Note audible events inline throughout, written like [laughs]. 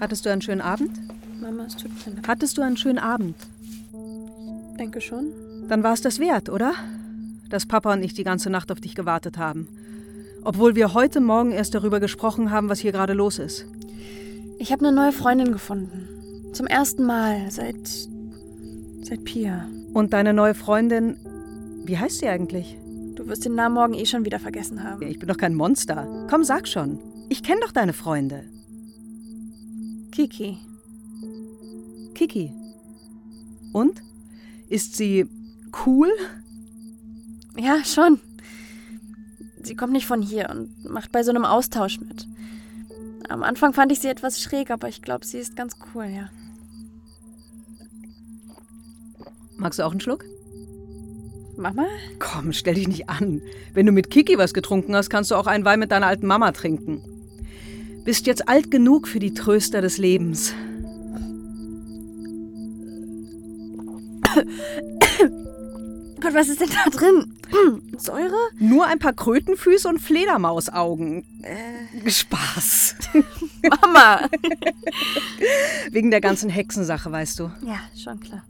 Hattest du einen schönen Abend? Mama, es tut mir leid. Hattest du einen schönen Abend? Denke schon. Dann war es das wert, oder? Dass Papa und ich die ganze Nacht auf dich gewartet haben. Obwohl wir heute Morgen erst darüber gesprochen haben, was hier gerade los ist. Ich habe eine neue Freundin gefunden. Zum ersten Mal seit. seit Pia. Und deine neue Freundin, wie heißt sie eigentlich? Du wirst den Namen morgen eh schon wieder vergessen haben. Ich bin doch kein Monster. Komm, sag schon. Ich kenne doch deine Freunde. Kiki. Kiki. Und? Ist sie cool? Ja, schon. Sie kommt nicht von hier und macht bei so einem Austausch mit. Am Anfang fand ich sie etwas schräg, aber ich glaube, sie ist ganz cool, ja. Magst du auch einen Schluck? Mama? Komm, stell dich nicht an. Wenn du mit Kiki was getrunken hast, kannst du auch einen Wein mit deiner alten Mama trinken. Bist jetzt alt genug für die Tröster des Lebens. [coughs] Gott, was ist denn da drin? [coughs] Säure? Nur ein paar Krötenfüße und Fledermausaugen. Äh. Spaß. [laughs] Mama! [laughs] Wegen der ganzen Hexensache, weißt du. Ja, schon klar.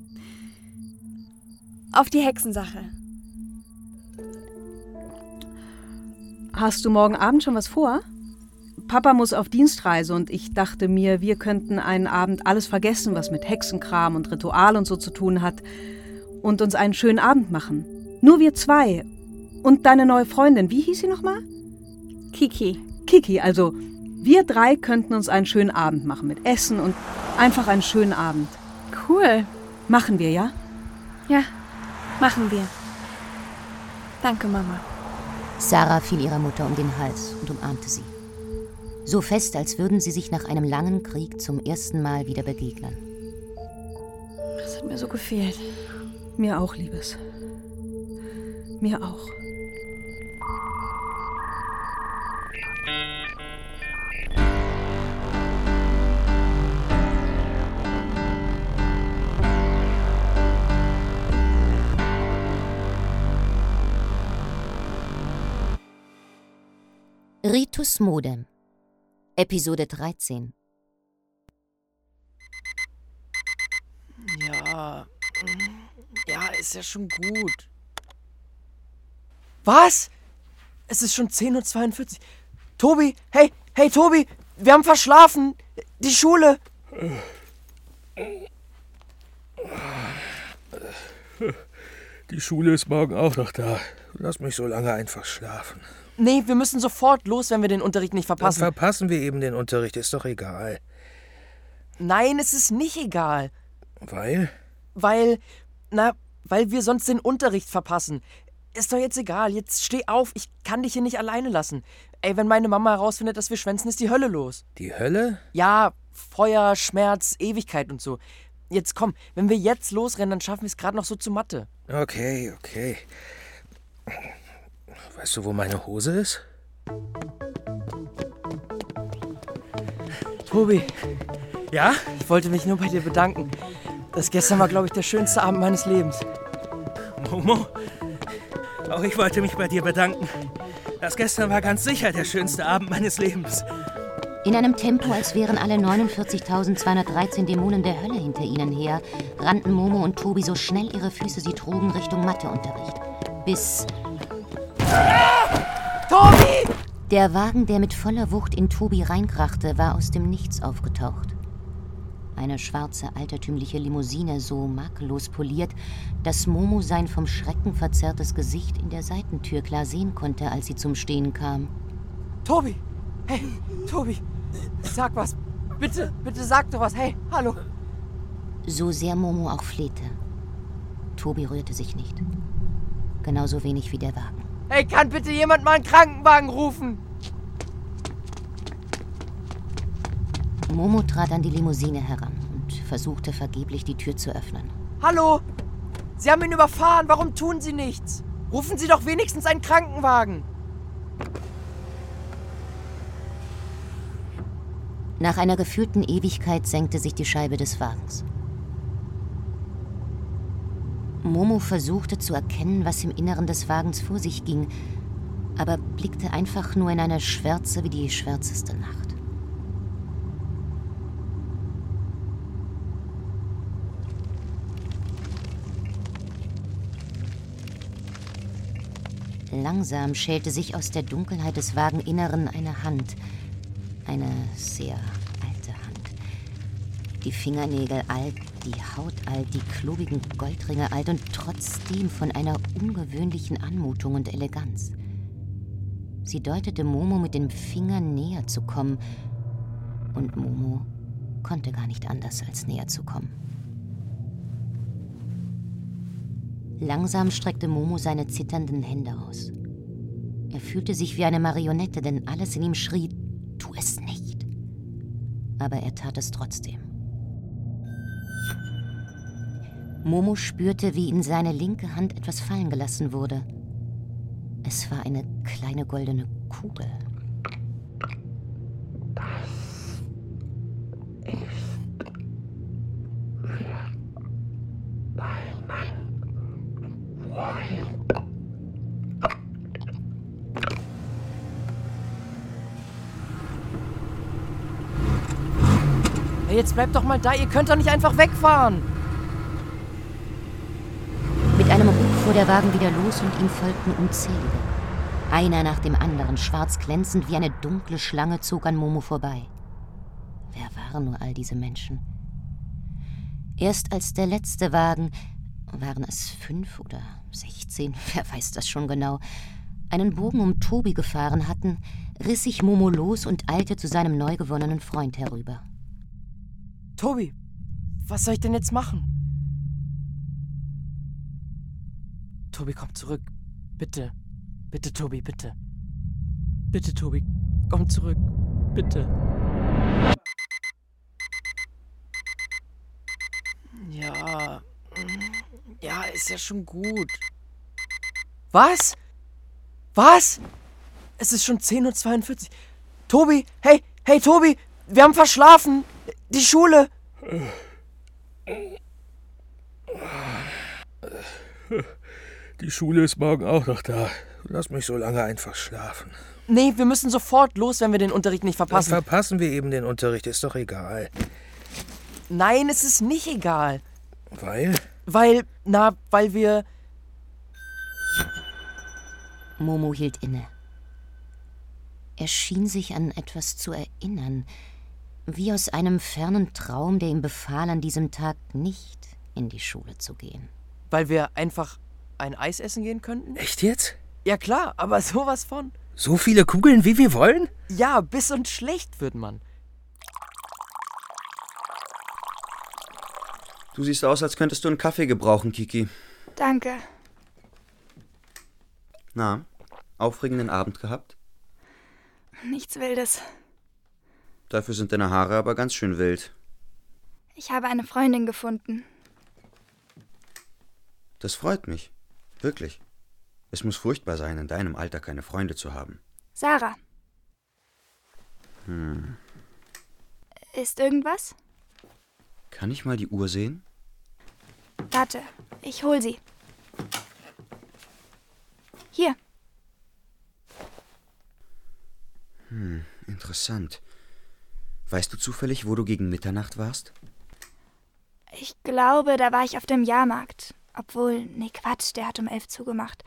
Auf die Hexensache. Hast du morgen Abend schon was vor? Papa muss auf Dienstreise und ich dachte mir, wir könnten einen Abend alles vergessen, was mit Hexenkram und Ritual und so zu tun hat, und uns einen schönen Abend machen. Nur wir zwei. Und deine neue Freundin, wie hieß sie nochmal? Kiki. Kiki, also wir drei könnten uns einen schönen Abend machen mit Essen und einfach einen schönen Abend. Cool. Machen wir, ja? Ja, machen wir. Danke, Mama. Sarah fiel ihrer Mutter um den Hals und umarmte sie. So fest, als würden sie sich nach einem langen Krieg zum ersten Mal wieder begegnen. Das hat mir so gefehlt. Mir auch, Liebes. Mir auch. Ritus Modem Episode 13 Ja, ja, ist ja schon gut. Was? Es ist schon 10.42 Uhr. Tobi, hey, hey Tobi, wir haben verschlafen. Die Schule. Die Schule ist morgen auch noch da. Lass mich so lange einfach schlafen. Nee, wir müssen sofort los, wenn wir den Unterricht nicht Dann verpassen. verpassen wir eben den Unterricht, ist doch egal. Nein, es ist nicht egal. Weil? Weil, na, weil wir sonst den Unterricht verpassen. Ist doch jetzt egal. Jetzt steh auf. Ich kann dich hier nicht alleine lassen. Ey, wenn meine Mama herausfindet, dass wir schwänzen, ist die Hölle los. Die Hölle? Ja, Feuer, Schmerz, Ewigkeit und so. Jetzt komm, wenn wir jetzt losrennen, dann schaffen wir es gerade noch so zu Mathe. Okay, okay. Weißt du, wo meine Hose ist? Tobi, Ja? ich wollte mich nur bei dir bedanken. Das gestern war, glaube ich, der schönste Abend meines Lebens. Momo? Auch ich wollte mich bei dir bedanken. Das gestern war ganz sicher der schönste Abend meines Lebens. In einem Tempo, als wären alle 49.213 Dämonen der Hölle hinter ihnen her, rannten Momo und Tobi so schnell ihre Füße sie trugen Richtung Matheunterricht. Bis Tobi! der Wagen, der mit voller Wucht in Tobi reinkrachte, war aus dem Nichts aufgetaucht. Eine schwarze, altertümliche Limousine, so makellos poliert, dass Momo sein vom Schrecken verzerrtes Gesicht in der Seitentür klar sehen konnte, als sie zum Stehen kam. Tobi! Hey, Tobi! Sag was. Bitte, bitte sag doch was. Hey, hallo. So sehr Momo auch flehte. Tobi rührte sich nicht. Genauso wenig wie der Wagen. Hey, kann bitte jemand mal einen Krankenwagen rufen? Momo trat an die Limousine heran und versuchte vergeblich die Tür zu öffnen. Hallo? Sie haben ihn überfahren. Warum tun Sie nichts? Rufen Sie doch wenigstens einen Krankenwagen. Nach einer gefühlten Ewigkeit senkte sich die Scheibe des Wagens. Momo versuchte zu erkennen, was im Inneren des Wagens vor sich ging, aber blickte einfach nur in eine Schwärze wie die schwärzeste Nacht. Langsam schälte sich aus der Dunkelheit des Wageninneren eine Hand. Eine sehr alte Hand. Die Fingernägel alt die Haut alt, die klobigen Goldringe alt und trotzdem von einer ungewöhnlichen Anmutung und Eleganz. Sie deutete Momo mit dem Finger näher zu kommen. Und Momo konnte gar nicht anders, als näher zu kommen. Langsam streckte Momo seine zitternden Hände aus. Er fühlte sich wie eine Marionette, denn alles in ihm schrie, tu es nicht. Aber er tat es trotzdem. Momo spürte, wie in seine linke Hand etwas fallen gelassen wurde. Es war eine kleine goldene Kugel. Hey, jetzt bleibt doch mal da, ihr könnt doch nicht einfach wegfahren. Mit einem Ruck fuhr der Wagen wieder los und ihm folgten unzählige. Einer nach dem anderen, schwarz glänzend wie eine dunkle Schlange, zog an Momo vorbei. Wer waren nur all diese Menschen? Erst als der letzte Wagen, waren es fünf oder sechzehn, [laughs] wer weiß das schon genau, einen Bogen um Tobi gefahren hatten, riss sich Momo los und eilte zu seinem neu gewonnenen Freund herüber. Tobi, was soll ich denn jetzt machen? Tobi, komm zurück. Bitte. Bitte, Tobi, bitte. Bitte, Tobi, komm zurück. Bitte. Ja. Ja, ist ja schon gut. Was? Was? Es ist schon 10.42 Uhr. Tobi, hey, hey, Tobi, wir haben verschlafen. Die Schule. Die Schule ist morgen auch noch da. Lass mich so lange einfach schlafen. Nee, wir müssen sofort los, wenn wir den Unterricht nicht Dann verpassen. verpassen wir eben den Unterricht, ist doch egal. Nein, es ist nicht egal. Weil? Weil, na, weil wir. Momo hielt inne. Er schien sich an etwas zu erinnern, wie aus einem fernen Traum, der ihm befahl, an diesem Tag nicht in die Schule zu gehen. Weil wir einfach ein Eis essen gehen könnten? Echt jetzt? Ja, klar, aber sowas von. So viele Kugeln, wie wir wollen? Ja, bis und schlecht wird man. Du siehst aus, als könntest du einen Kaffee gebrauchen, Kiki. Danke. Na, aufregenden Abend gehabt? Nichts Wildes. Dafür sind deine Haare aber ganz schön wild. Ich habe eine Freundin gefunden. Das freut mich. Wirklich. Es muss furchtbar sein, in deinem Alter keine Freunde zu haben. Sarah. Hm. Ist irgendwas? Kann ich mal die Uhr sehen? Warte, ich hol sie. Hier, Hm, interessant. Weißt du zufällig, wo du gegen Mitternacht warst? ich glaube, da war ich auf dem Jahrmarkt. Obwohl, nee, Quatsch, der hat um elf zugemacht.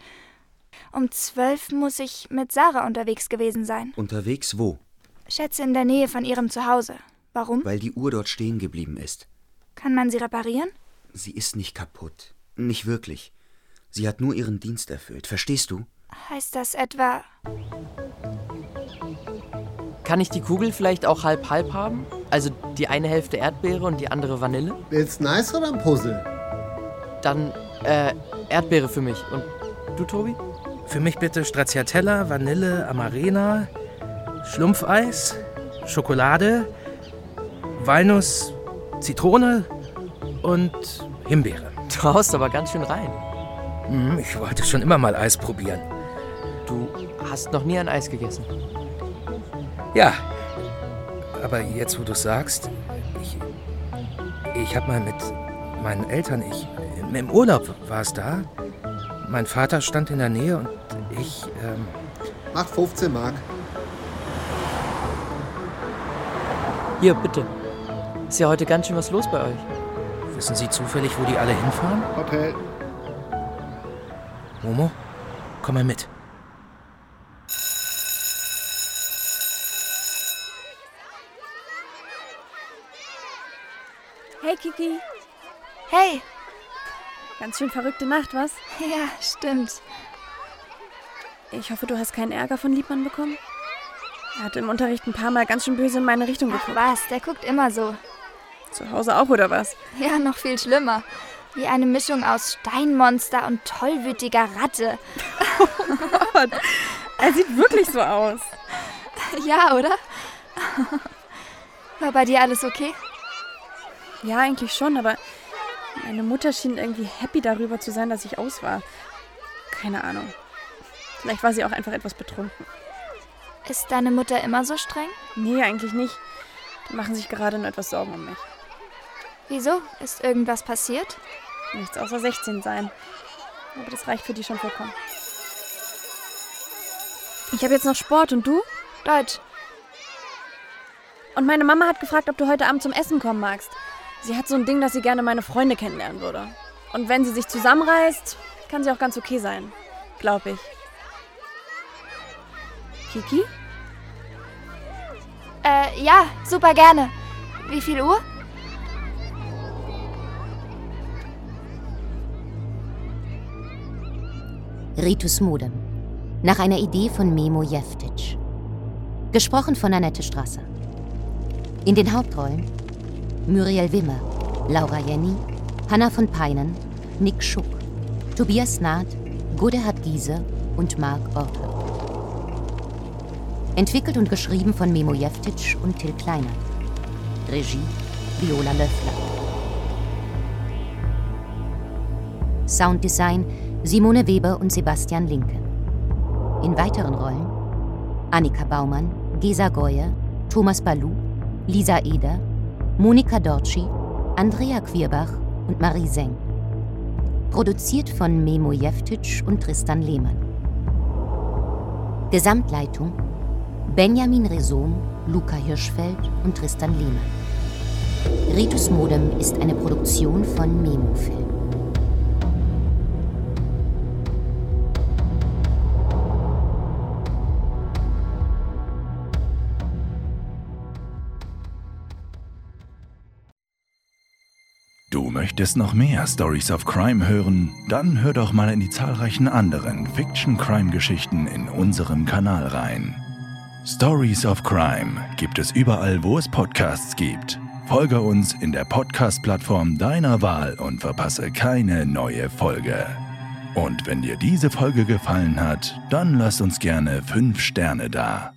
Um zwölf muss ich mit Sarah unterwegs gewesen sein. Unterwegs wo? Schätze in der Nähe von ihrem Zuhause. Warum? Weil die Uhr dort stehen geblieben ist. Kann man sie reparieren? Sie ist nicht kaputt. Nicht wirklich. Sie hat nur ihren Dienst erfüllt. Verstehst du? Heißt das etwa, Kann ich die Kugel vielleicht auch halb-halb haben? Also die eine Hälfte Erdbeere und die andere Vanille? Willst Nice oder ein Puzzle? Dann, äh, Erdbeere für mich. Und du, Tobi? Für mich bitte Stracciatella, Vanille, Amarena, Schlumpfeis, Schokolade, Walnuss, Zitrone und Himbeere. Du haust aber ganz schön rein. Hm, ich wollte schon immer mal Eis probieren. Du hast noch nie ein Eis gegessen. Ja, aber jetzt, wo du sagst, ich, ich habe mal mit meinen Eltern, ich, im Urlaub war es da. Mein Vater stand in der Nähe und ich. Ähm Mach 15 Mark. Hier, bitte. Ist ja heute ganz schön was los bei euch. Wissen Sie zufällig, wo die alle hinfahren? Hotel. Momo, komm mal mit. Hey, Kiki. Hey, Ganz schön verrückte Nacht, was? Ja, stimmt. Ich hoffe, du hast keinen Ärger von Liebmann bekommen. Er hat im Unterricht ein paar Mal ganz schön böse in meine Richtung Ach geguckt. was, der guckt immer so. Zu Hause auch, oder was? Ja, noch viel schlimmer. Wie eine Mischung aus Steinmonster und tollwütiger Ratte. [laughs] Gott, er sieht wirklich so aus. Ja, oder? War bei dir alles okay? Ja, eigentlich schon, aber meine Mutter schien irgendwie happy darüber zu sein, dass ich aus war. Keine Ahnung. Vielleicht war sie auch einfach etwas betrunken. Ist deine Mutter immer so streng? Nee, eigentlich nicht. Die machen sich gerade nur etwas Sorgen um mich. Wieso? Ist irgendwas passiert? Nichts außer 16 sein. Aber das reicht für die schon vollkommen. Ich habe jetzt noch Sport und du? Deutsch. Und meine Mama hat gefragt, ob du heute Abend zum Essen kommen magst. Sie hat so ein Ding, dass sie gerne meine Freunde kennenlernen würde. Und wenn sie sich zusammenreißt, kann sie auch ganz okay sein. Glaub ich. Kiki? Äh, ja, super gerne. Wie viel Uhr? Ritus Modem. Nach einer Idee von Memo Jeftic. Gesprochen von Annette Strasser. In den Hauptrollen Muriel Wimmer, Laura Jenny, Hanna von Peinen, Nick Schuck, Tobias Naht, Godehard Giese und Marc Ortler. Entwickelt und geschrieben von Memo Jeftic und Till Kleiner. Regie Viola Löffler. Sounddesign Simone Weber und Sebastian Linke. In weiteren Rollen Annika Baumann, Gesa Goye, Thomas Balou, Lisa Eder, Monika Dorci, Andrea Quierbach und Marie Seng. Produziert von Memo Jeftic und Tristan Lehmann. Gesamtleitung Benjamin Resom, Luca Hirschfeld und Tristan Lehmann. Ritus Modem ist eine Produktion von Memo Film. Du möchtest noch mehr Stories of Crime hören? Dann hör doch mal in die zahlreichen anderen Fiction-Crime-Geschichten in unserem Kanal rein. Stories of Crime gibt es überall, wo es Podcasts gibt. Folge uns in der Podcast-Plattform deiner Wahl und verpasse keine neue Folge. Und wenn dir diese Folge gefallen hat, dann lass uns gerne 5 Sterne da.